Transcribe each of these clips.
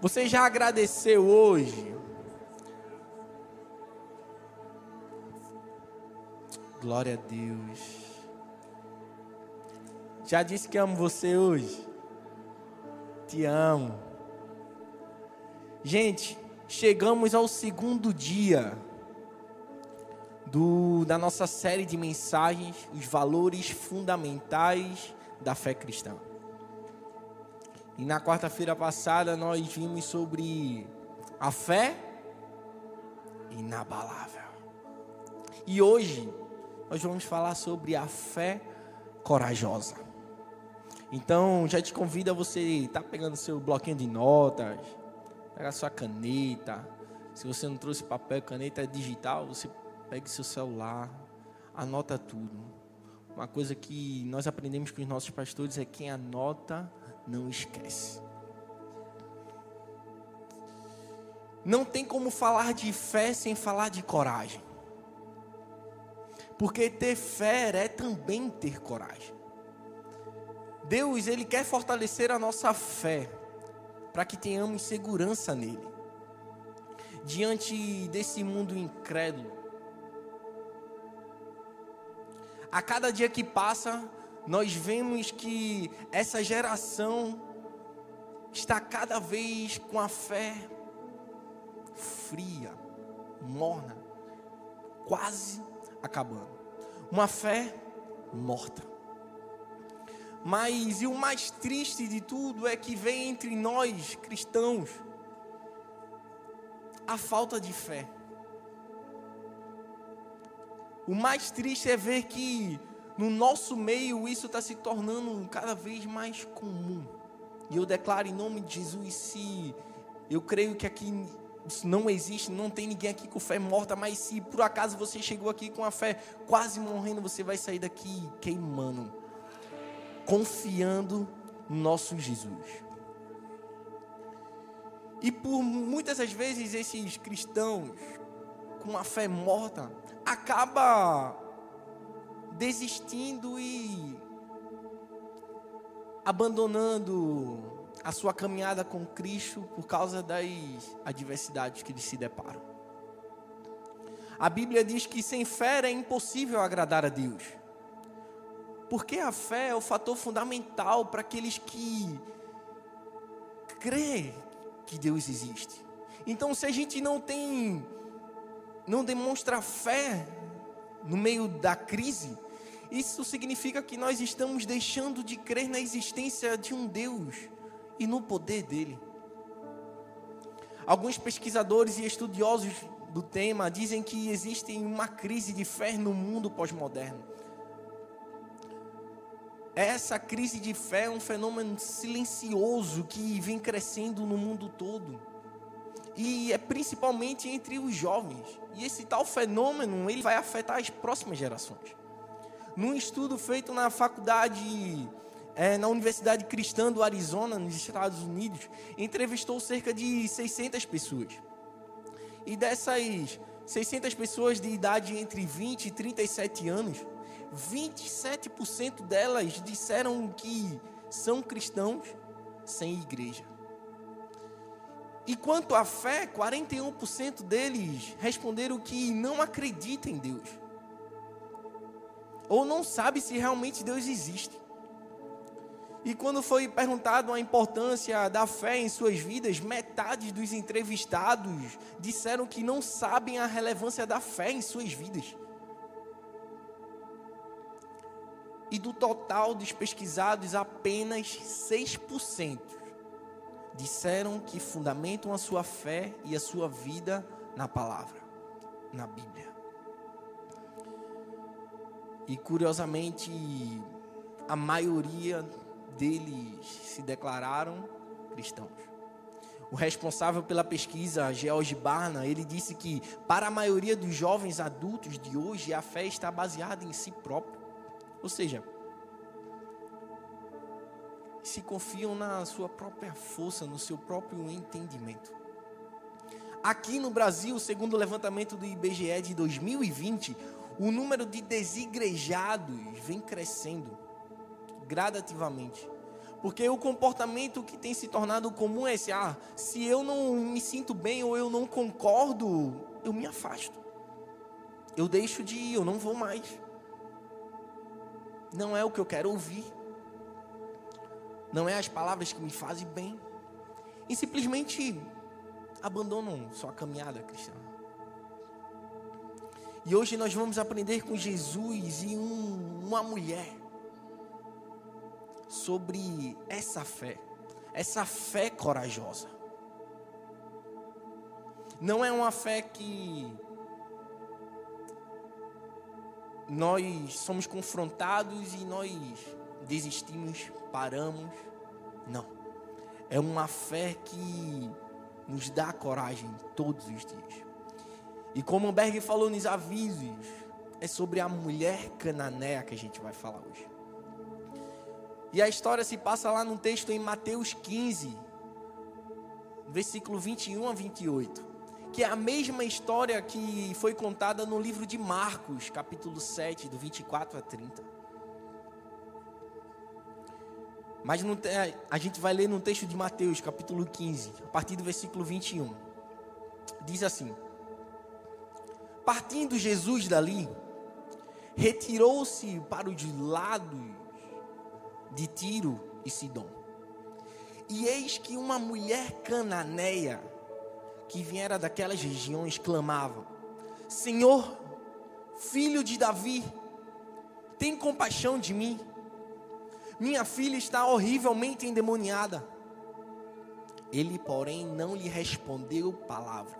Você já agradeceu hoje? Glória a Deus. Já disse que amo você hoje? Te amo. Gente, chegamos ao segundo dia do, da nossa série de mensagens, os valores fundamentais da fé cristã. E na quarta-feira passada nós vimos sobre a fé inabalável. E hoje nós vamos falar sobre a fé corajosa. Então, já te convido a você estar tá pegando seu bloquinho de notas, pegar sua caneta. Se você não trouxe papel caneta digital, você pegue seu celular, anota tudo. Uma coisa que nós aprendemos com os nossos pastores é quem anota não esquece. Não tem como falar de fé sem falar de coragem. Porque ter fé é também ter coragem. Deus, ele quer fortalecer a nossa fé para que tenhamos segurança nele. Diante desse mundo incrédulo. A cada dia que passa, nós vemos que essa geração está cada vez com a fé fria, morna, quase acabando. Uma fé morta. Mas e o mais triste de tudo é que vem entre nós cristãos a falta de fé. O mais triste é ver que no nosso meio isso está se tornando cada vez mais comum. E eu declaro em nome de Jesus, se eu creio que aqui isso não existe, não tem ninguém aqui com fé morta, mas se por acaso você chegou aqui com a fé quase morrendo, você vai sair daqui queimando, confiando no nosso Jesus. E por muitas das vezes esses cristãos com a fé morta acaba desistindo e abandonando a sua caminhada com Cristo por causa das adversidades que eles se deparam. A Bíblia diz que sem fé é impossível agradar a Deus. Porque a fé é o fator fundamental para aqueles que crê que Deus existe. Então, se a gente não tem, não demonstra fé no meio da crise, isso significa que nós estamos deixando de crer na existência de um Deus e no poder dele. Alguns pesquisadores e estudiosos do tema dizem que existe uma crise de fé no mundo pós-moderno. Essa crise de fé é um fenômeno silencioso que vem crescendo no mundo todo. E é principalmente entre os jovens. E esse tal fenômeno, ele vai afetar as próximas gerações. Num estudo feito na faculdade é, na Universidade Cristã do Arizona, nos Estados Unidos, entrevistou cerca de 600 pessoas. E dessas 600 pessoas de idade entre 20 e 37 anos, 27% delas disseram que são cristãos sem igreja. E quanto à fé, 41% deles responderam que não acreditam em Deus. Ou não sabe se realmente Deus existe. E quando foi perguntado a importância da fé em suas vidas, metade dos entrevistados disseram que não sabem a relevância da fé em suas vidas. E do total dos pesquisados, apenas 6% disseram que fundamentam a sua fé e a sua vida na palavra, na Bíblia. E curiosamente, a maioria deles se declararam cristãos. O responsável pela pesquisa, George Barna, ele disse que para a maioria dos jovens adultos de hoje, a fé está baseada em si próprio. Ou seja, se confiam na sua própria força, no seu próprio entendimento. Aqui no Brasil, segundo o levantamento do IBGE de 2020, o número de desigrejados vem crescendo gradativamente. Porque o comportamento que tem se tornado comum é esse: ah, se eu não me sinto bem ou eu não concordo, eu me afasto. Eu deixo de ir, eu não vou mais. Não é o que eu quero ouvir. Não é as palavras que me fazem bem. E simplesmente abandonam sua caminhada cristã. E hoje nós vamos aprender com Jesus e um, uma mulher sobre essa fé, essa fé corajosa. Não é uma fé que nós somos confrontados e nós desistimos, paramos. Não. É uma fé que nos dá coragem todos os dias. E como o Berg falou nos avisos, é sobre a mulher cananeia que a gente vai falar hoje. E a história se passa lá no texto em Mateus 15, versículo 21 a 28, que é a mesma história que foi contada no livro de Marcos, capítulo 7, do 24 a 30. Mas a gente vai ler no texto de Mateus, capítulo 15, a partir do versículo 21. Diz assim: Partindo Jesus dali, retirou-se para os lados de Tiro e Sidom. E eis que uma mulher cananeia, que viera daquelas regiões, clamava: Senhor, filho de Davi, tem compaixão de mim. Minha filha está horrivelmente endemoniada. Ele, porém, não lhe respondeu palavra.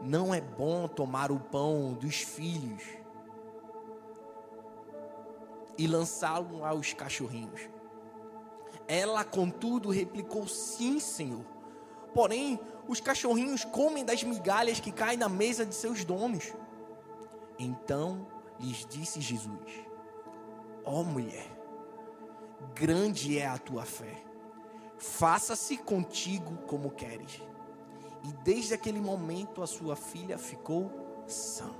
não é bom tomar o pão dos filhos e lançá-lo aos cachorrinhos. Ela, contudo, replicou: Sim, Senhor. Porém, os cachorrinhos comem das migalhas que caem na mesa de seus donos. Então lhes disse Jesus: Ó oh, mulher, grande é a tua fé, faça-se contigo como queres. E desde aquele momento a sua filha ficou sã.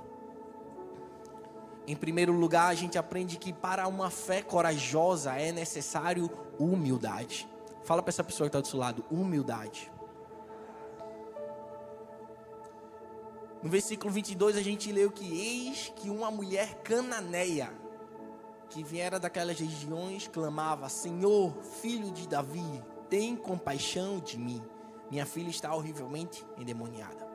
Em primeiro lugar, a gente aprende que para uma fé corajosa é necessário humildade. Fala para essa pessoa que está do seu lado: humildade. No versículo 22 a gente leu que eis que uma mulher cananeia que viera daquelas regiões clamava: Senhor, filho de Davi, tem compaixão de mim. Minha filha está horrivelmente endemoniada.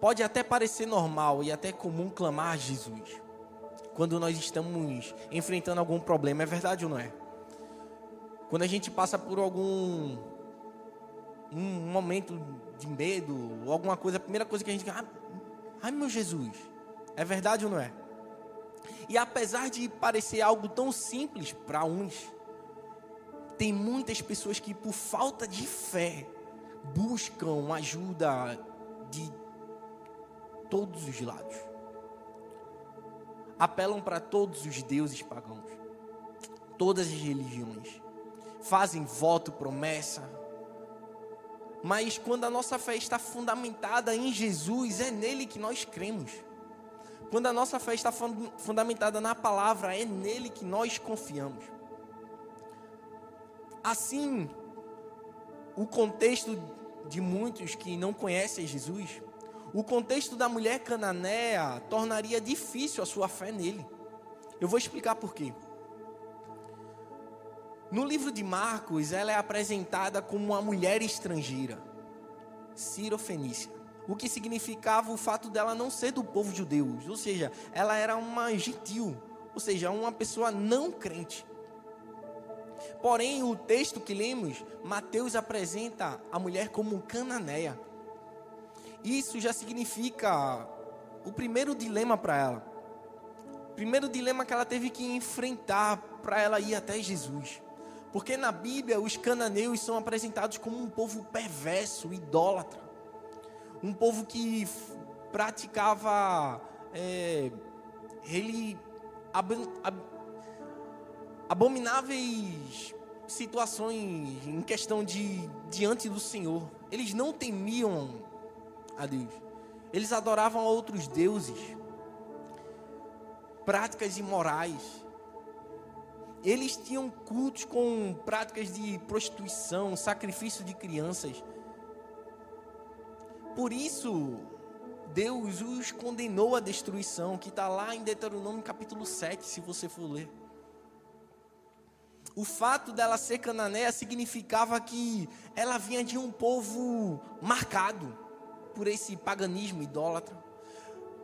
Pode até parecer normal e até comum clamar a Jesus quando nós estamos enfrentando algum problema, é verdade ou não é? Quando a gente passa por algum um momento de medo ou alguma coisa, a primeira coisa que a gente ah, ai meu Jesus, é verdade ou não é? E apesar de parecer algo tão simples para uns, tem muitas pessoas que, por falta de fé, buscam ajuda de todos os lados. Apelam para todos os deuses pagãos, todas as religiões. Fazem voto, promessa. Mas quando a nossa fé está fundamentada em Jesus, é nele que nós cremos. Quando a nossa fé está fundamentada na palavra, é nele que nós confiamos. Assim, o contexto de muitos que não conhecem Jesus, o contexto da mulher cananeia tornaria difícil a sua fé nele. Eu vou explicar por quê. No livro de Marcos, ela é apresentada como uma mulher estrangeira, Cirofenícia, o que significava o fato dela não ser do povo judeu, ou seja, ela era uma gentil, ou seja, uma pessoa não crente. Porém, o texto que lemos, Mateus apresenta a mulher como cananeia. Isso já significa o primeiro dilema para ela. O primeiro dilema que ela teve que enfrentar para ela ir até Jesus. Porque na Bíblia os cananeus são apresentados como um povo perverso, idólatra. Um povo que praticava é, ele, ab, ab, abomináveis situações em questão de diante do Senhor. Eles não temiam a Deus. Eles adoravam outros deuses. Práticas imorais eles tinham cultos com práticas de prostituição, sacrifício de crianças. Por isso, Deus os condenou à destruição, que está lá em Deuteronômio capítulo 7, se você for ler. O fato dela ser cananeia significava que ela vinha de um povo marcado por esse paganismo idólatra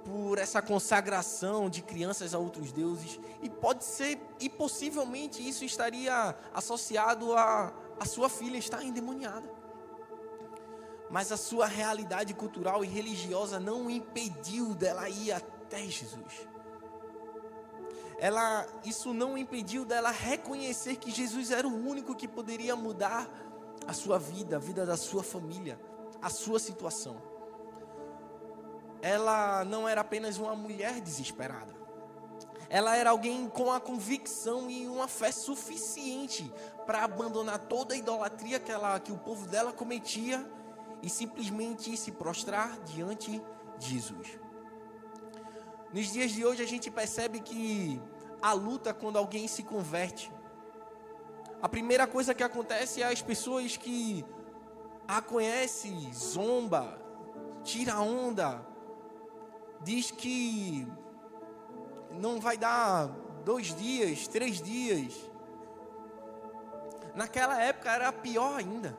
por essa consagração de crianças a outros deuses e pode ser e possivelmente isso estaria associado a a sua filha estar endemoniada. Mas a sua realidade cultural e religiosa não impediu dela ir até Jesus. Ela, isso não impediu dela reconhecer que Jesus era o único que poderia mudar a sua vida, a vida da sua família, a sua situação ela não era apenas uma mulher desesperada. Ela era alguém com a convicção e uma fé suficiente para abandonar toda a idolatria que, ela, que o povo dela cometia e simplesmente se prostrar diante de Jesus. Nos dias de hoje a gente percebe que a luta quando alguém se converte. A primeira coisa que acontece é as pessoas que a conhecem, zomba, tira onda, diz que não vai dar dois dias, três dias. Naquela época era pior ainda.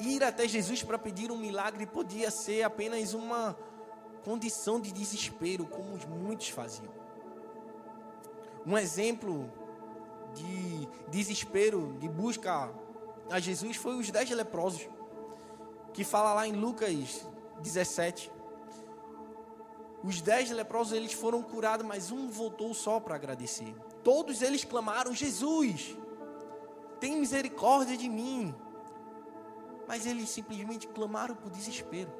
Ir até Jesus para pedir um milagre podia ser apenas uma condição de desespero, como muitos faziam. Um exemplo de desespero, de busca a Jesus, foi os dez leprosos, que fala lá em Lucas 17. Os dez leprosos eles foram curados, mas um voltou só para agradecer. Todos eles clamaram: Jesus, tem misericórdia de mim. Mas eles simplesmente clamaram por desespero.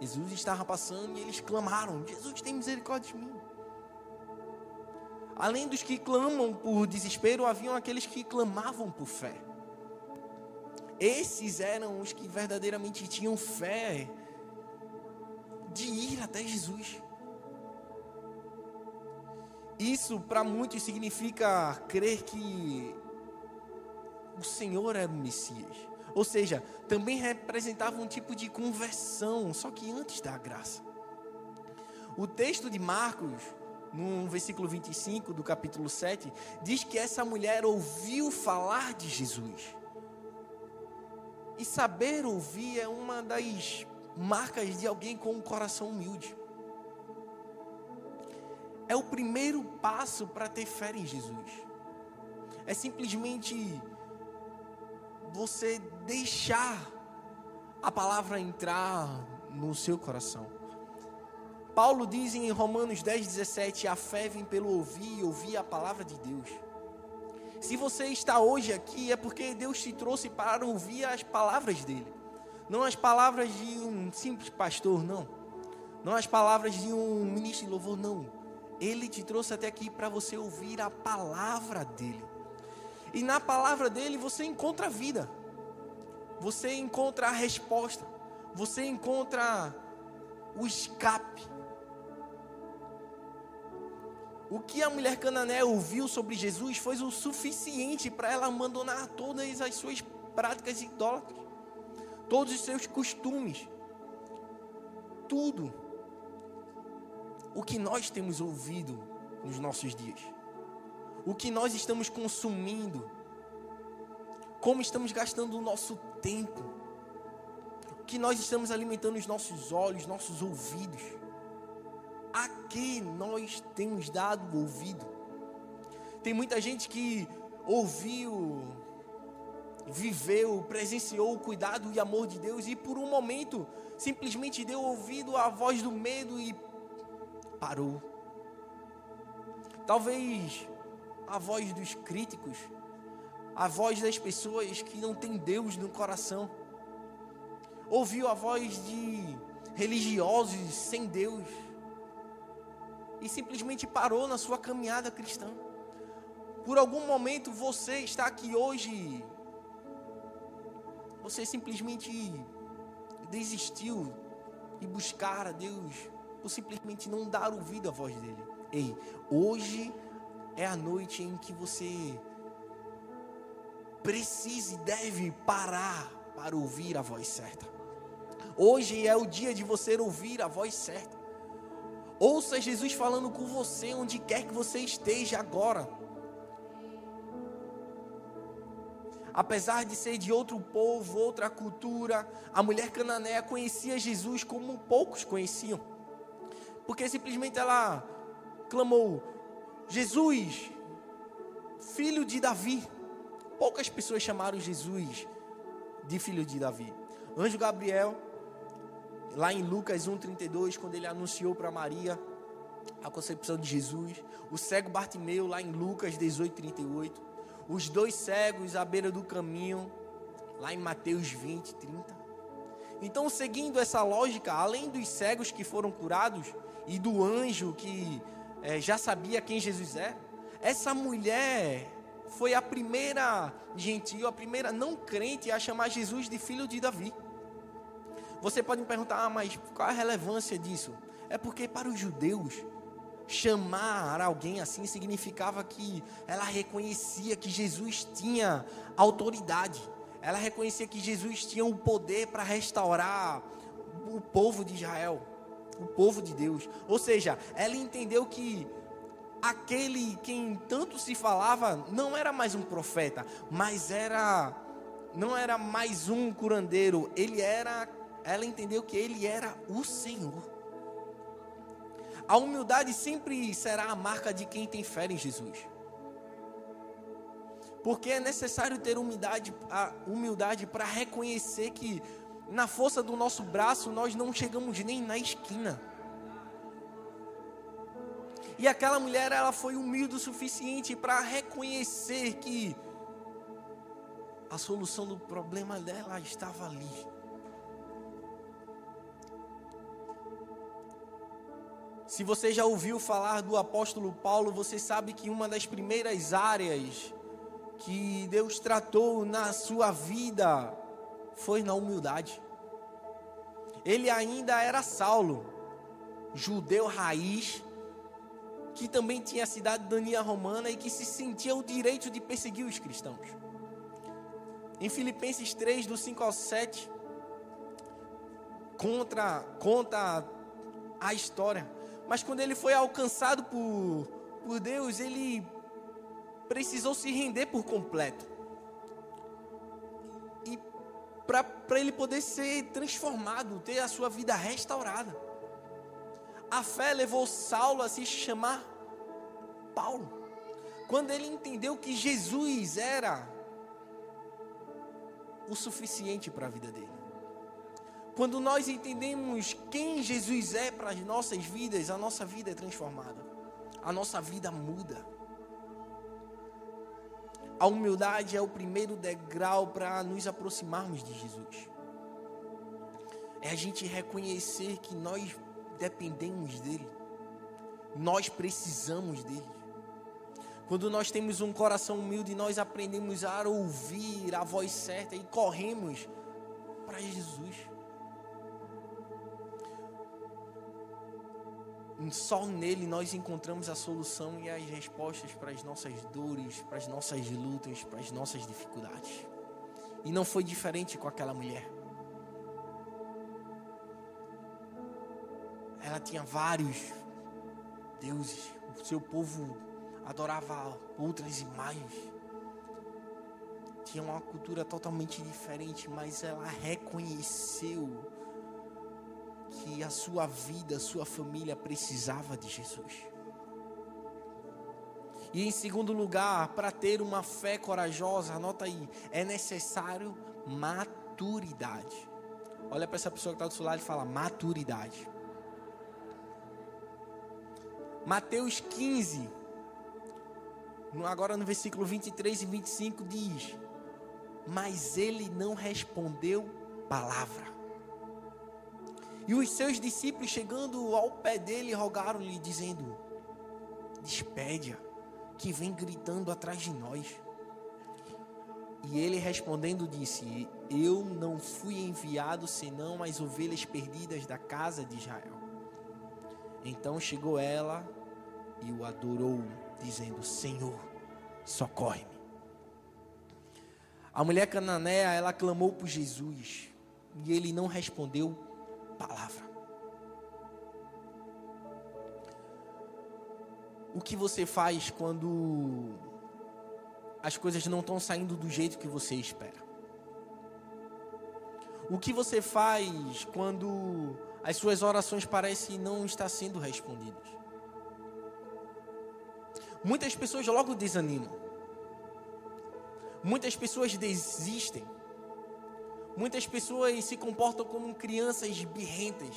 Jesus estava passando e eles clamaram: Jesus, tem misericórdia de mim. Além dos que clamam por desespero, haviam aqueles que clamavam por fé. Esses eram os que verdadeiramente tinham fé de ir até Jesus. Isso para muitos significa crer que o Senhor é o Messias. Ou seja, também representava um tipo de conversão, só que antes da graça. O texto de Marcos, no versículo 25 do capítulo 7, diz que essa mulher ouviu falar de Jesus. E saber ouvir é uma das marcas de alguém com um coração humilde. É o primeiro passo para ter fé em Jesus. É simplesmente você deixar a palavra entrar no seu coração. Paulo diz em Romanos 10, 17: a fé vem pelo ouvir e ouvir a palavra de Deus. Se você está hoje aqui, é porque Deus te trouxe para ouvir as palavras dele. Não as palavras de um simples pastor, não. Não as palavras de um ministro de louvor, não. Ele te trouxe até aqui para você ouvir a palavra dele. E na palavra dele você encontra a vida. Você encontra a resposta. Você encontra o escape. O que a mulher canané ouviu sobre Jesus foi o suficiente para ela abandonar todas as suas práticas idólatras todos os seus costumes, tudo o que nós temos ouvido nos nossos dias, o que nós estamos consumindo, como estamos gastando o nosso tempo, o que nós estamos alimentando os nossos olhos, nossos ouvidos, a que nós temos dado ouvido. Tem muita gente que ouviu viveu, presenciou o cuidado e amor de Deus e por um momento simplesmente deu ouvido à voz do medo e parou. Talvez a voz dos críticos, a voz das pessoas que não têm Deus no coração. Ouviu a voz de religiosos sem Deus. E simplesmente parou na sua caminhada cristã. Por algum momento você está aqui hoje. Você simplesmente desistiu de buscar a Deus. Ou simplesmente não dar ouvido à voz dele. Ei, hoje é a noite em que você precisa e deve parar para ouvir a voz certa. Hoje é o dia de você ouvir a voz certa. Ouça Jesus falando com você onde quer que você esteja agora. Apesar de ser de outro povo, outra cultura, a mulher cananeia conhecia Jesus como poucos conheciam. Porque simplesmente ela clamou: Jesus, filho de Davi. Poucas pessoas chamaram Jesus de filho de Davi. Anjo Gabriel, lá em Lucas 1,32, quando ele anunciou para Maria a concepção de Jesus. O cego Bartimeu, lá em Lucas 18,38. Os dois cegos à beira do caminho, lá em Mateus 20, 30. Então, seguindo essa lógica, além dos cegos que foram curados e do anjo que é, já sabia quem Jesus é, essa mulher foi a primeira gentil, a primeira não crente a chamar Jesus de filho de Davi. Você pode me perguntar, ah, mas qual a relevância disso? É porque para os judeus, chamar alguém assim significava que ela reconhecia que Jesus tinha autoridade. Ela reconhecia que Jesus tinha o poder para restaurar o povo de Israel, o povo de Deus. Ou seja, ela entendeu que aquele quem tanto se falava não era mais um profeta, mas era não era mais um curandeiro, ele era, ela entendeu que ele era o Senhor. A humildade sempre será a marca de quem tem fé em Jesus. Porque é necessário ter humildade, humildade para reconhecer que na força do nosso braço nós não chegamos nem na esquina. E aquela mulher, ela foi humilde o suficiente para reconhecer que a solução do problema dela estava ali. Se você já ouviu falar do apóstolo Paulo, você sabe que uma das primeiras áreas que Deus tratou na sua vida foi na humildade. Ele ainda era Saulo, judeu raiz, que também tinha a cidadania romana e que se sentia o direito de perseguir os cristãos. Em Filipenses 3, do 5 ao 7, contra, conta a história. Mas quando ele foi alcançado por, por Deus, ele precisou se render por completo. E para ele poder ser transformado, ter a sua vida restaurada. A fé levou Saulo a se chamar Paulo. Quando ele entendeu que Jesus era o suficiente para a vida dele. Quando nós entendemos quem Jesus é para as nossas vidas, a nossa vida é transformada. A nossa vida muda. A humildade é o primeiro degrau para nos aproximarmos de Jesus. É a gente reconhecer que nós dependemos dele. Nós precisamos dele. Quando nós temos um coração humilde, nós aprendemos a ouvir a voz certa e corremos para Jesus. Só nele nós encontramos a solução e as respostas para as nossas dores, para as nossas lutas, para as nossas dificuldades. E não foi diferente com aquela mulher. ela tinha vários deuses. O seu povo adorava outras imagens. Tinha uma cultura totalmente diferente, mas ela reconheceu que a sua vida, a sua família precisava de Jesus. E em segundo lugar, para ter uma fé corajosa, anota aí, é necessário maturidade. Olha para essa pessoa que está do seu lado e fala: maturidade. Mateus 15, agora no versículo 23 e 25 diz: Mas ele não respondeu palavra. E os seus discípulos, chegando ao pé dele, rogaram-lhe, dizendo: Despede-a, que vem gritando atrás de nós. E ele respondendo disse: Eu não fui enviado senão as ovelhas perdidas da casa de Israel. Então chegou ela e o adorou, dizendo: Senhor, socorre-me. A mulher cananeia, ela clamou por Jesus e ele não respondeu palavra. O que você faz quando as coisas não estão saindo do jeito que você espera? O que você faz quando as suas orações parecem não estar sendo respondidas? Muitas pessoas logo desanimam. Muitas pessoas desistem. Muitas pessoas se comportam como crianças birrentas.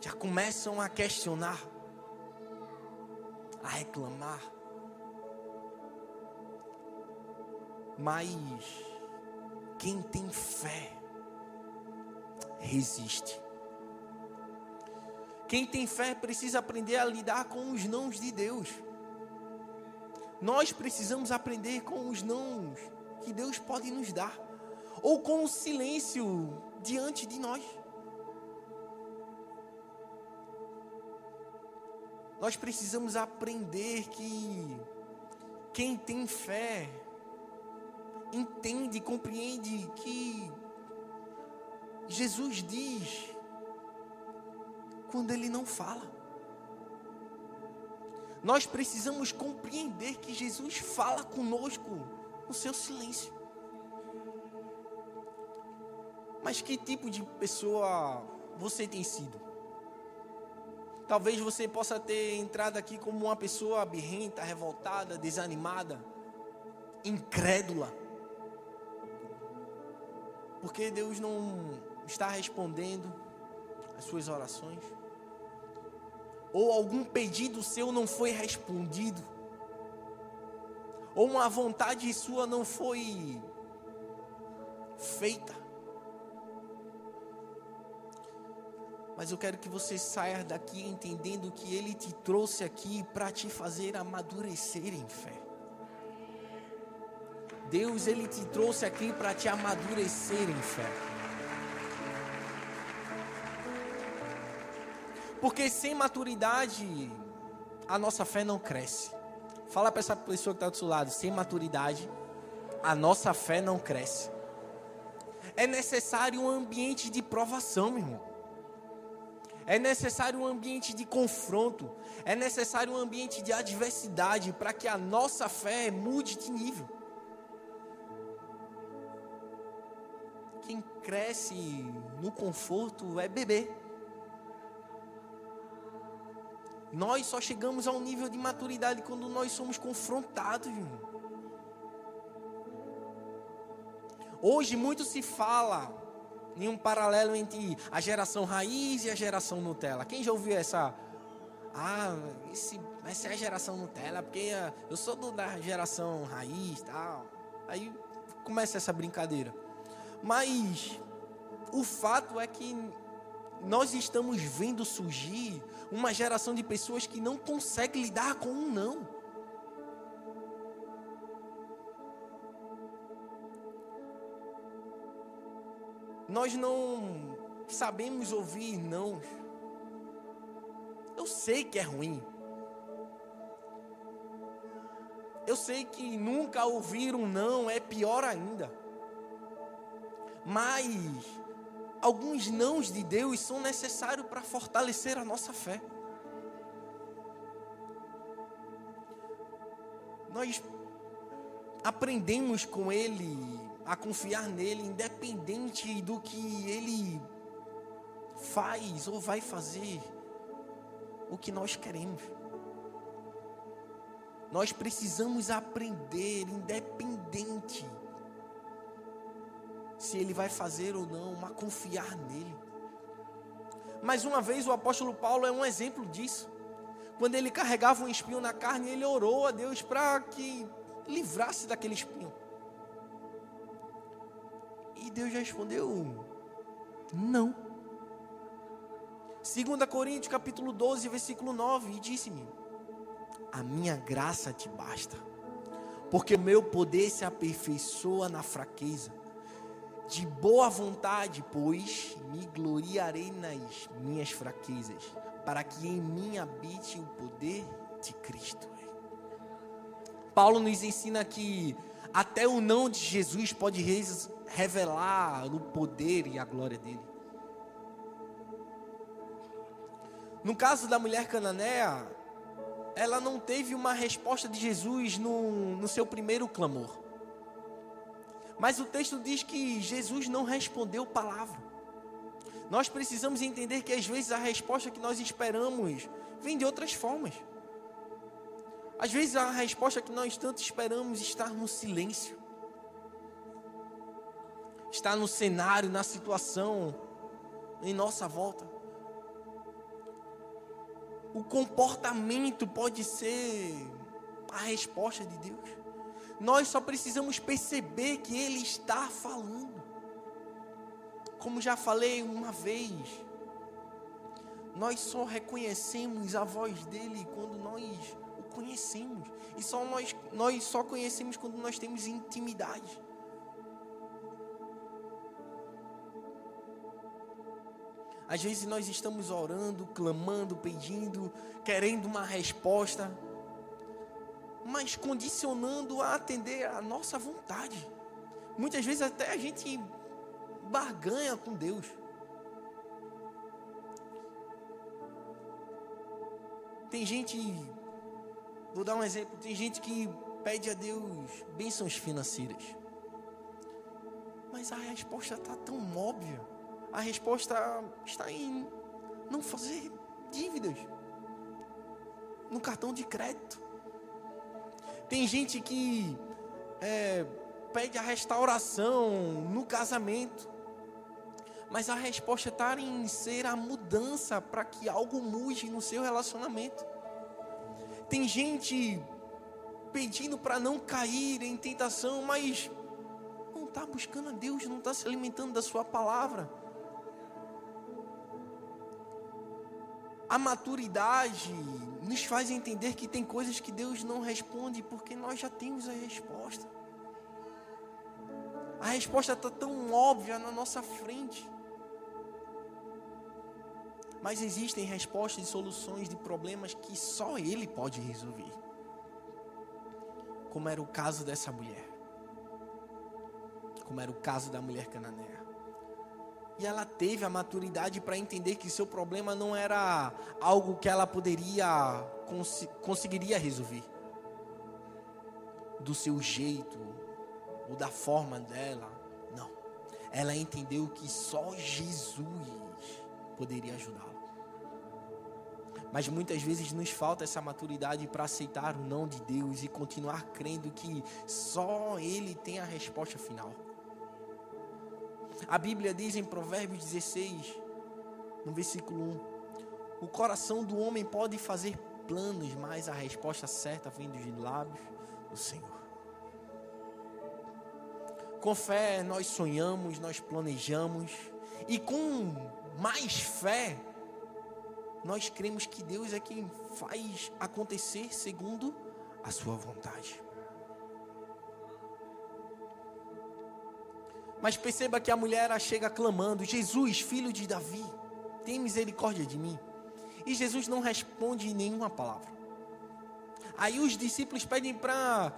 Já começam a questionar, a reclamar. Mas quem tem fé resiste. Quem tem fé precisa aprender a lidar com os nãos de Deus. Nós precisamos aprender com os nãos que Deus pode nos dar, ou com o silêncio diante de nós. Nós precisamos aprender que quem tem fé entende, compreende que Jesus diz quando ele não fala. Nós precisamos compreender que Jesus fala conosco no seu silêncio. Mas que tipo de pessoa você tem sido? Talvez você possa ter entrado aqui como uma pessoa birrenta, revoltada, desanimada, incrédula. Porque Deus não está respondendo as suas orações ou algum pedido seu não foi respondido, ou uma vontade sua não foi feita. Mas eu quero que você saia daqui entendendo que Ele te trouxe aqui para te fazer amadurecer em fé. Deus, Ele te trouxe aqui para te amadurecer em fé. Porque sem maturidade, a nossa fé não cresce. Fala para essa pessoa que está do seu lado: sem maturidade, a nossa fé não cresce. É necessário um ambiente de provação, meu irmão. É necessário um ambiente de confronto. É necessário um ambiente de adversidade para que a nossa fé mude de nível. Quem cresce no conforto é bebê. Nós só chegamos a um nível de maturidade quando nós somos confrontados. Hoje muito se fala em um paralelo entre a geração raiz e a geração Nutella. Quem já ouviu essa? Ah, esse, essa é a geração Nutella, porque ah, eu sou do, da geração raiz tal. Aí começa essa brincadeira. Mas o fato é que nós estamos vendo surgir uma geração de pessoas que não consegue lidar com um não. Nós não sabemos ouvir não. Eu sei que é ruim. Eu sei que nunca ouvir um não é pior ainda. Mas alguns nãos de Deus são necessários para fortalecer a nossa fé. Nós aprendemos com Ele a confiar nele, independente do que Ele faz ou vai fazer, o que nós queremos. Nós precisamos aprender, independente se ele vai fazer ou não, mas confiar nele. Mais uma vez, o apóstolo Paulo é um exemplo disso. quando ele carregava um espinho na carne, ele orou a Deus para que livrasse daquele espinho. E Deus respondeu: Não. 2 Coríntios capítulo 12, versículo 9, e disse-me: A minha graça te basta, porque o meu poder se aperfeiçoa na fraqueza. De boa vontade, pois, me gloriarei nas minhas fraquezas, para que em mim habite o poder de Cristo. Paulo nos ensina que até o não de Jesus pode revelar o poder e a glória dele. No caso da mulher cananeia, ela não teve uma resposta de Jesus no, no seu primeiro clamor. Mas o texto diz que Jesus não respondeu palavra. Nós precisamos entender que às vezes a resposta que nós esperamos vem de outras formas. Às vezes a resposta que nós tanto esperamos está no silêncio. Está no cenário, na situação, em nossa volta. O comportamento pode ser a resposta de Deus. Nós só precisamos perceber que Ele está falando. Como já falei uma vez, nós só reconhecemos a voz dele quando nós o conhecemos. E só nós, nós só conhecemos quando nós temos intimidade. Às vezes nós estamos orando, clamando, pedindo, querendo uma resposta mas condicionando a atender a nossa vontade. Muitas vezes até a gente barganha com Deus. Tem gente, vou dar um exemplo, tem gente que pede a Deus bênçãos financeiras. Mas a resposta está tão óbvia. A resposta está em não fazer dívidas no cartão de crédito. Tem gente que é, pede a restauração no casamento. Mas a resposta está em ser a mudança para que algo mude no seu relacionamento. Tem gente pedindo para não cair em tentação, mas não está buscando a Deus, não está se alimentando da Sua palavra. A maturidade nos faz entender que tem coisas que Deus não responde porque nós já temos a resposta. A resposta está tão óbvia na nossa frente. Mas existem respostas e soluções de problemas que só Ele pode resolver. Como era o caso dessa mulher. Como era o caso da mulher cananeia. E ela teve a maturidade para entender que seu problema não era algo que ela poderia cons conseguiria resolver do seu jeito ou da forma dela. Não. Ela entendeu que só Jesus poderia ajudá-la. Mas muitas vezes nos falta essa maturidade para aceitar o não de Deus e continuar crendo que só Ele tem a resposta final. A Bíblia diz em Provérbios 16, no versículo 1: O coração do homem pode fazer planos, mas a resposta certa vem dos lábios do Senhor. Com fé nós sonhamos, nós planejamos, e com mais fé, nós cremos que Deus é quem faz acontecer segundo a sua vontade. Mas perceba que a mulher chega clamando: Jesus, filho de Davi, tem misericórdia de mim. E Jesus não responde nenhuma palavra. Aí os discípulos pedem para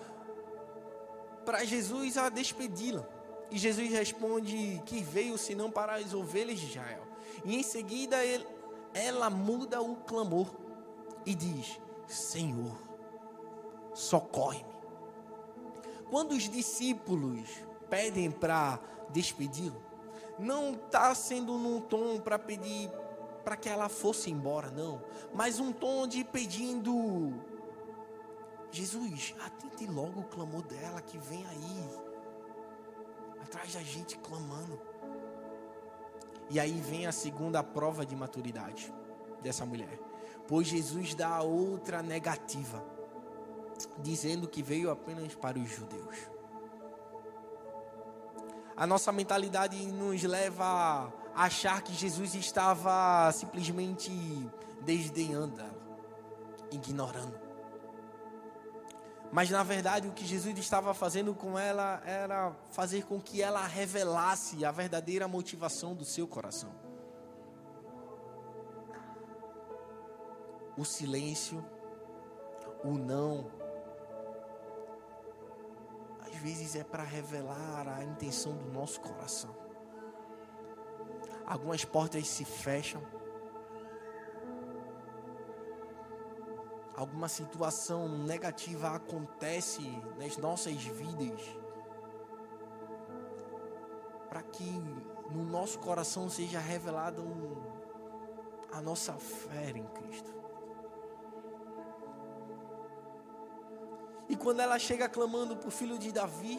para Jesus a despedi-la. E Jesus responde que veio senão para as ovelhas de Israel. E em seguida ele, ela muda o clamor e diz: Senhor, socorre-me. Quando os discípulos pedem para despedi-lo, não está sendo num tom para pedir para que ela fosse embora, não, mas um tom de pedindo: Jesus, atende logo o clamor dela que vem aí, atrás da gente clamando. E aí vem a segunda prova de maturidade dessa mulher. Pois Jesus dá outra negativa, dizendo que veio apenas para os judeus. A nossa mentalidade nos leva a achar que Jesus estava simplesmente desdenhando ignorando. Mas na verdade o que Jesus estava fazendo com ela era fazer com que ela revelasse a verdadeira motivação do seu coração. O silêncio, o não, vezes é para revelar a intenção do nosso coração. Algumas portas se fecham alguma situação negativa acontece nas nossas vidas, para que no nosso coração seja revelada a nossa fé em Cristo. E quando ela chega clamando por filho de Davi,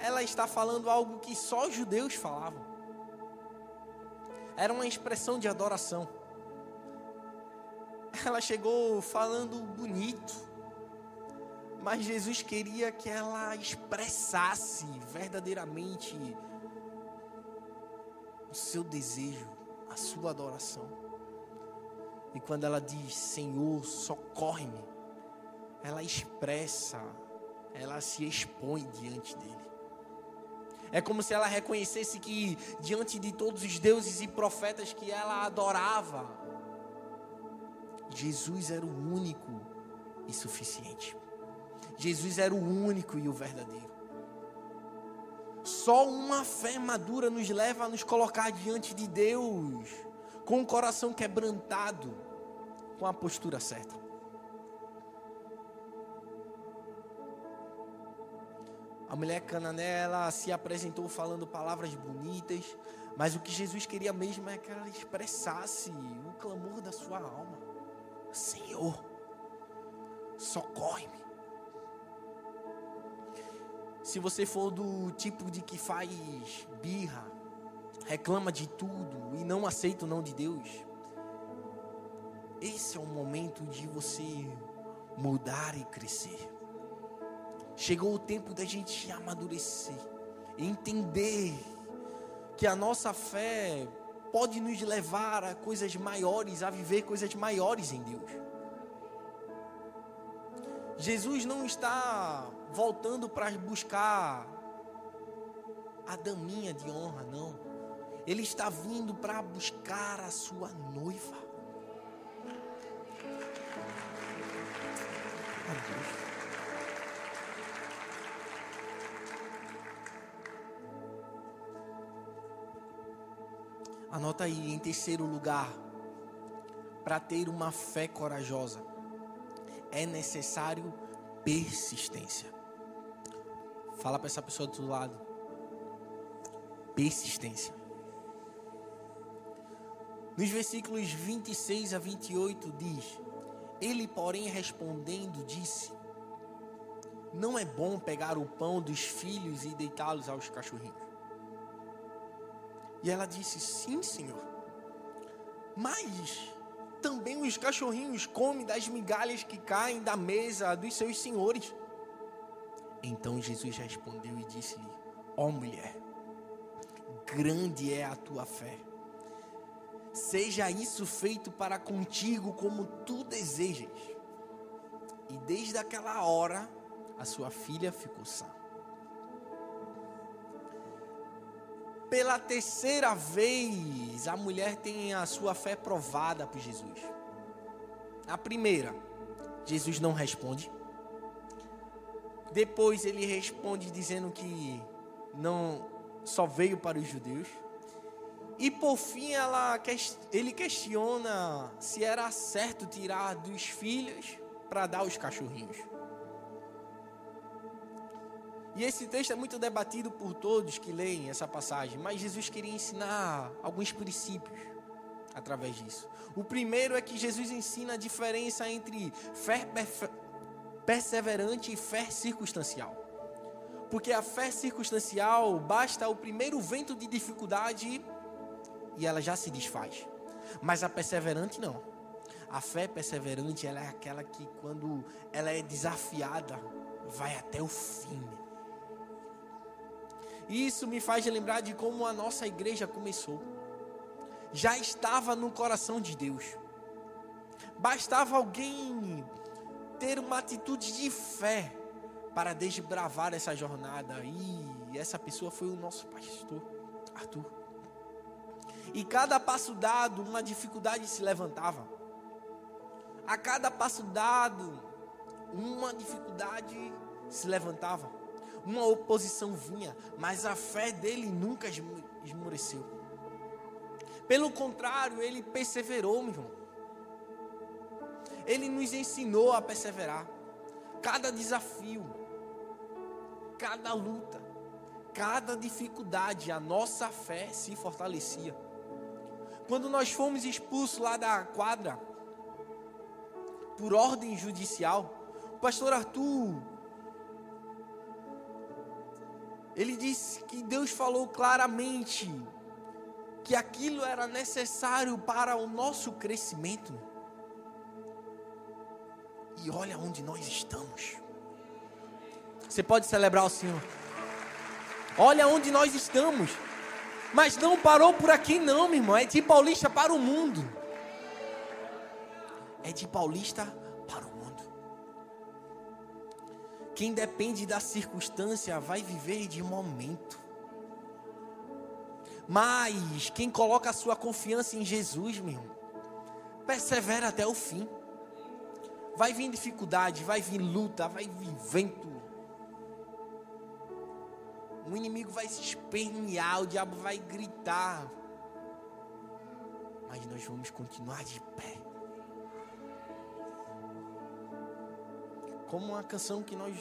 ela está falando algo que só os judeus falavam. Era uma expressão de adoração ela chegou falando bonito, mas Jesus queria que ela expressasse verdadeiramente o seu desejo, a sua adoração. E quando ela diz: Senhor, socorre-me, ela expressa, ela se expõe diante dele. É como se ela reconhecesse que diante de todos os deuses e profetas que ela adorava, Jesus era o único e suficiente. Jesus era o único e o verdadeiro. Só uma fé madura nos leva a nos colocar diante de Deus com o coração quebrantado, com a postura certa. A mulher canané, ela se apresentou falando palavras bonitas, mas o que Jesus queria mesmo é que ela expressasse o clamor da sua alma. Senhor, socorre-me. Se você for do tipo de que faz birra, reclama de tudo e não aceita o não de Deus, esse é o momento de você mudar e crescer. Chegou o tempo da gente amadurecer, entender que a nossa fé pode nos levar a coisas maiores, a viver coisas maiores em Deus. Jesus não está voltando para buscar a daminha de honra, não. Ele está vindo para buscar a sua noiva. Deus. Anota aí, em terceiro lugar, para ter uma fé corajosa, é necessário persistência. Fala para essa pessoa do lado. Persistência. Nos versículos 26 a 28 diz: Ele, porém, respondendo, disse: Não é bom pegar o pão dos filhos e deitá-los aos cachorrinhos. E ela disse: Sim, senhor. Mas também os cachorrinhos comem das migalhas que caem da mesa dos seus senhores. Então Jesus respondeu e disse-lhe: Ó oh, mulher, grande é a tua fé. Seja isso feito para contigo como tu desejas. E desde aquela hora, a sua filha ficou sã. Pela terceira vez, a mulher tem a sua fé provada por Jesus. A primeira, Jesus não responde. Depois ele responde dizendo que não só veio para os judeus. E por fim ela, ele questiona se era certo tirar dos filhos para dar aos cachorrinhos. E esse texto é muito debatido por todos que leem essa passagem, mas Jesus queria ensinar alguns princípios através disso. O primeiro é que Jesus ensina a diferença entre fé perseverante e fé circunstancial. Porque a fé circunstancial basta o primeiro vento de dificuldade e ela já se desfaz. Mas a perseverante não. A fé perseverante ela é aquela que quando ela é desafiada, vai até o fim. Isso me faz lembrar de como a nossa igreja começou. Já estava no coração de Deus. Bastava alguém ter uma atitude de fé para desbravar essa jornada. E essa pessoa foi o nosso pastor, Arthur. E cada passo dado, uma dificuldade se levantava. A cada passo dado, uma dificuldade se levantava. Uma oposição vinha, mas a fé dele nunca esmoreceu. Pelo contrário, ele perseverou, meu irmão. Ele nos ensinou a perseverar. Cada desafio, cada luta, cada dificuldade, a nossa fé se fortalecia. Quando nós fomos expulsos lá da quadra, por ordem judicial, o pastor Arthur, ele disse que Deus falou claramente que aquilo era necessário para o nosso crescimento. E olha onde nós estamos. Você pode celebrar o Senhor. Olha onde nós estamos. Mas não parou por aqui, não, meu irmão. É de Paulista para o mundo. É de Paulista para Quem depende da circunstância vai viver de momento. Mas quem coloca a sua confiança em Jesus, meu persevera até o fim. Vai vir dificuldade, vai vir luta, vai vir vento. O inimigo vai se espernear, o diabo vai gritar. Mas nós vamos continuar de pé. Como uma canção que nós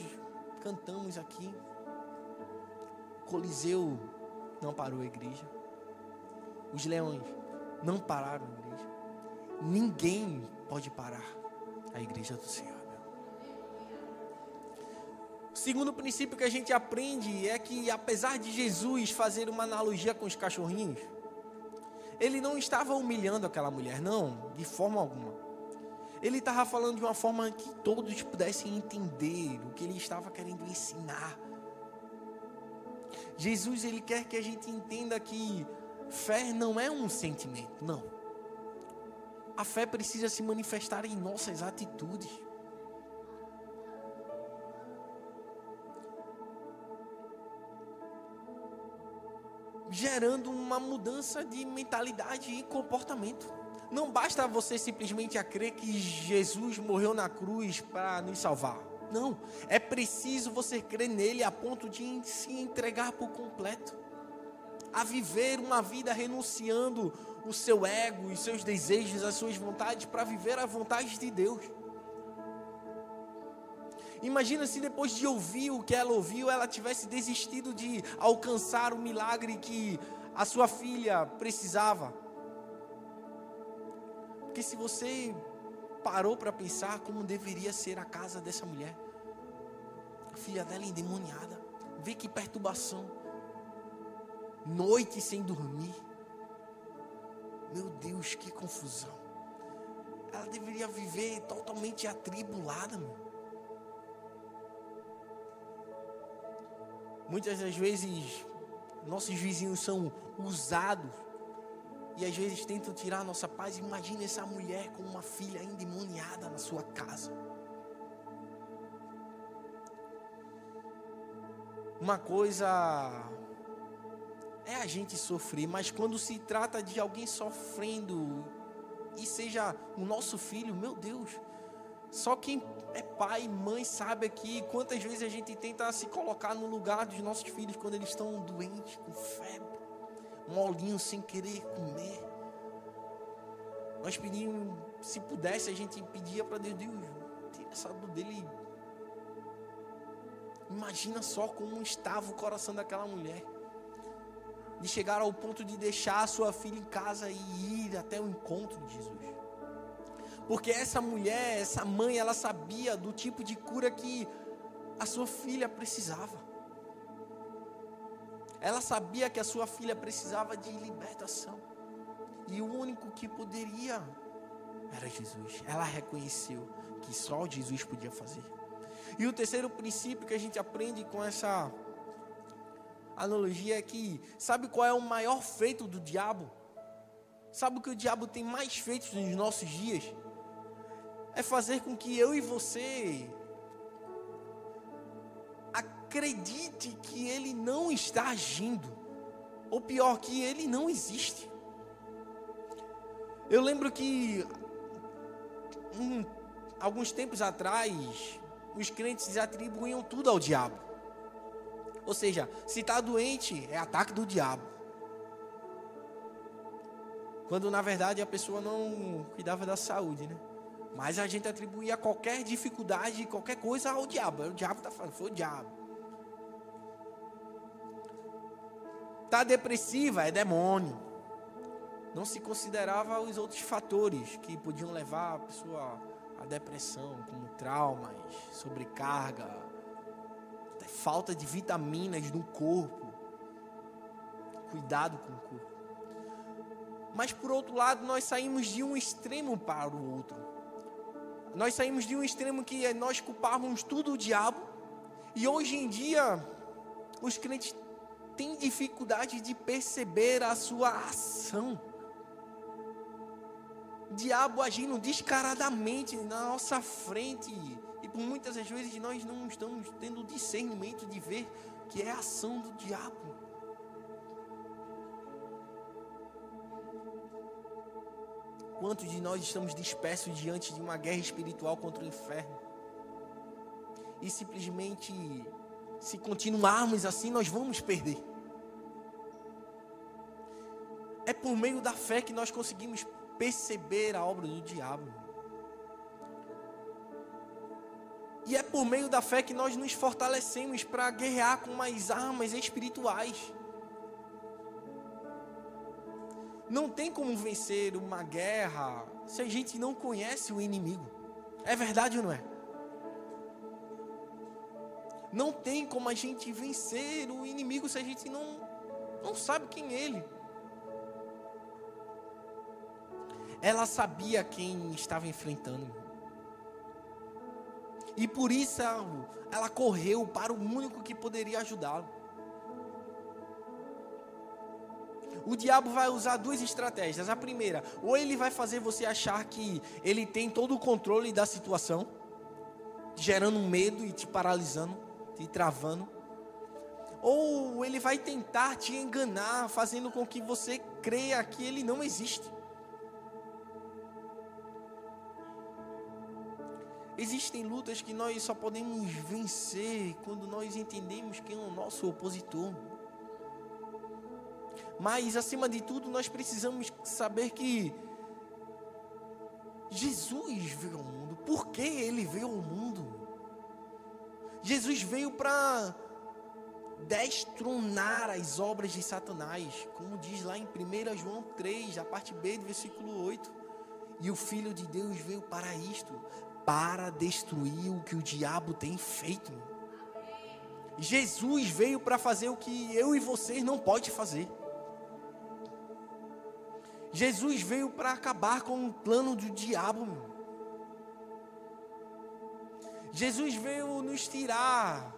cantamos aqui. Coliseu não parou a igreja. Os leões não pararam a igreja. Ninguém pode parar a igreja do Senhor. O segundo princípio que a gente aprende é que, apesar de Jesus fazer uma analogia com os cachorrinhos, ele não estava humilhando aquela mulher, não, de forma alguma. Ele estava falando de uma forma que todos pudessem entender o que ele estava querendo ensinar. Jesus, ele quer que a gente entenda que fé não é um sentimento, não. A fé precisa se manifestar em nossas atitudes. Gerando uma mudança de mentalidade e comportamento. Não basta você simplesmente a crer que Jesus morreu na cruz para nos salvar. Não, é preciso você crer nele a ponto de se entregar por completo, a viver uma vida renunciando o seu ego, os seus desejos, as suas vontades para viver a vontade de Deus. Imagina se depois de ouvir o que ela ouviu, ela tivesse desistido de alcançar o milagre que a sua filha precisava. Porque se você parou para pensar como deveria ser a casa dessa mulher, a filha dela endemoniada, vê que perturbação, noite sem dormir meu Deus, que confusão. Ela deveria viver totalmente atribulada, meu. Muitas das vezes, nossos vizinhos são usados e às vezes tentam tirar a nossa paz. Imagine essa mulher com uma filha endemoniada na sua casa. Uma coisa é a gente sofrer, mas quando se trata de alguém sofrendo e seja o nosso filho, meu Deus, só quem é pai e mãe sabe aqui quantas vezes a gente tenta se colocar no lugar dos nossos filhos quando eles estão doentes, com febre, molinho sem querer comer. Nós pedimos, se pudesse, a gente pedia para Deus, Deus, tira essa dor dele. Imagina só como estava o coração daquela mulher de chegar ao ponto de deixar a sua filha em casa e ir até o encontro de Jesus. Porque essa mulher, essa mãe, ela sabia do tipo de cura que a sua filha precisava. Ela sabia que a sua filha precisava de libertação. E o único que poderia era Jesus. Ela reconheceu que só Jesus podia fazer. E o terceiro princípio que a gente aprende com essa analogia é que sabe qual é o maior feito do diabo? Sabe o que o diabo tem mais feito nos nossos dias? É fazer com que eu e você acredite que ele não está agindo, ou pior, que ele não existe. Eu lembro que um, alguns tempos atrás, os crentes atribuíam tudo ao diabo. Ou seja, se está doente, é ataque do diabo. Quando na verdade a pessoa não cuidava da saúde, né? Mas a gente atribuía qualquer dificuldade, qualquer coisa ao diabo. O diabo está falando, foi o diabo. Tá depressiva, é demônio. Não se considerava os outros fatores que podiam levar a pessoa à depressão, como traumas, sobrecarga, falta de vitaminas no corpo. Cuidado com o corpo. Mas por outro lado, nós saímos de um extremo para o outro. Nós saímos de um extremo que é nós culpávamos tudo o diabo, e hoje em dia os crentes têm dificuldade de perceber a sua ação. Diabo agindo descaradamente na nossa frente, e por muitas vezes nós não estamos tendo discernimento de ver que é a ação do diabo. Quantos de nós estamos dispersos diante de uma guerra espiritual contra o inferno? E simplesmente, se continuarmos assim, nós vamos perder. É por meio da fé que nós conseguimos perceber a obra do diabo. E é por meio da fé que nós nos fortalecemos para guerrear com mais armas espirituais. Não tem como vencer uma guerra se a gente não conhece o inimigo. É verdade ou não é? Não tem como a gente vencer o inimigo se a gente não, não sabe quem é ele. Ela sabia quem estava enfrentando. E por isso ela correu para o único que poderia ajudá-lo. o diabo vai usar duas estratégias. A primeira, ou ele vai fazer você achar que ele tem todo o controle da situação, gerando medo e te paralisando, te travando. Ou ele vai tentar te enganar, fazendo com que você creia que ele não existe. Existem lutas que nós só podemos vencer quando nós entendemos quem é o nosso opositor. Mas, acima de tudo, nós precisamos saber que Jesus veio ao mundo. Por que ele veio ao mundo? Jesus veio para destronar as obras de Satanás, como diz lá em 1 João 3, a parte B do versículo 8. E o Filho de Deus veio para isto, para destruir o que o diabo tem feito. Jesus veio para fazer o que eu e vocês não pode fazer. Jesus veio para acabar com o plano do diabo. Meu. Jesus veio nos tirar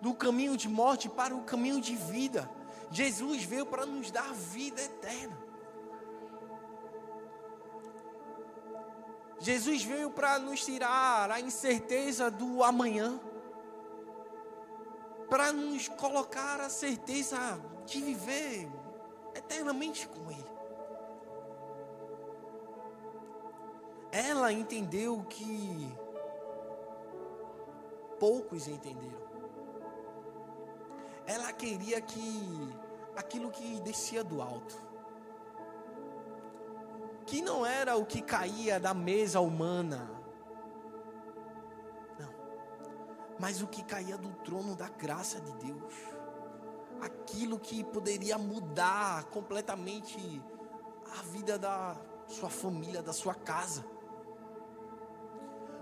do caminho de morte para o caminho de vida. Jesus veio para nos dar vida eterna. Jesus veio para nos tirar a incerteza do amanhã, para nos colocar a certeza de viver eternamente com Ele. ela entendeu que poucos entenderam. Ela queria que aquilo que descia do alto, que não era o que caía da mesa humana, não, mas o que caía do trono da graça de Deus, aquilo que poderia mudar completamente a vida da sua família, da sua casa.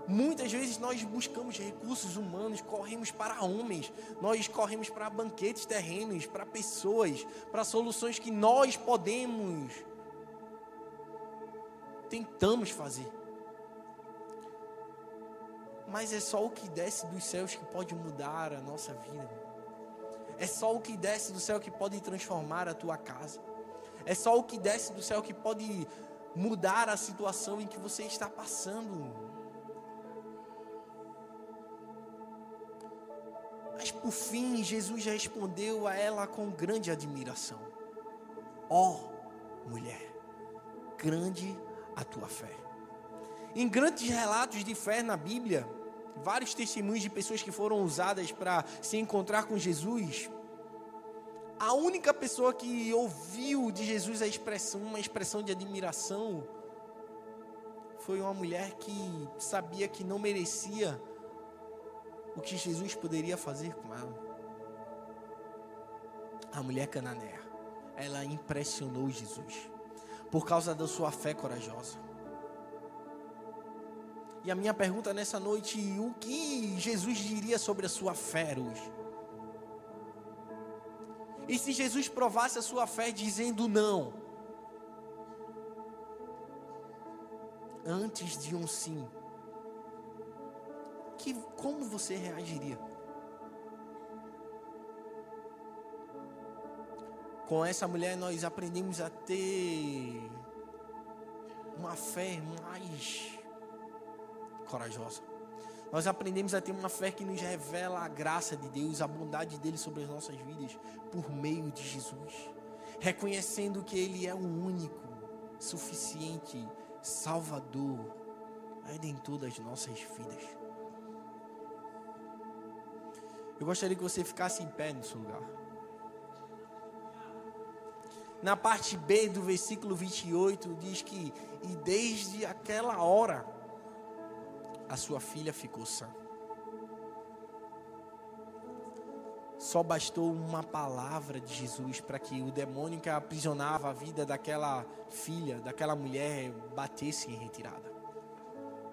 Muitas vezes nós buscamos recursos humanos, corremos para homens, nós corremos para banquetes terrenos, para pessoas, para soluções que nós podemos tentamos fazer. Mas é só o que desce dos céus que pode mudar a nossa vida. É só o que desce do céu que pode transformar a tua casa. É só o que desce do céu que pode mudar a situação em que você está passando. Por fim, Jesus respondeu a ela com grande admiração: Ó oh, mulher, grande a tua fé. Em grandes relatos de fé na Bíblia, vários testemunhos de pessoas que foram usadas para se encontrar com Jesus. A única pessoa que ouviu de Jesus a expressão, uma expressão de admiração, foi uma mulher que sabia que não merecia o que Jesus poderia fazer com ela. A mulher cananeia, ela impressionou Jesus por causa da sua fé corajosa. E a minha pergunta nessa noite, o que Jesus diria sobre a sua fé hoje? E se Jesus provasse a sua fé dizendo não, antes de um sim, que, como você reagiria? Com essa mulher nós aprendemos a ter uma fé mais corajosa. Nós aprendemos a ter uma fé que nos revela a graça de Deus, a bondade dele sobre as nossas vidas por meio de Jesus, reconhecendo que ele é o único, suficiente Salvador, redentor das nossas vidas. Eu gostaria que você ficasse em pé seu lugar. Na parte B do versículo 28 diz que e desde aquela hora a sua filha ficou sã. Só bastou uma palavra de Jesus para que o demônio que aprisionava a vida daquela filha, daquela mulher, batesse em retirada.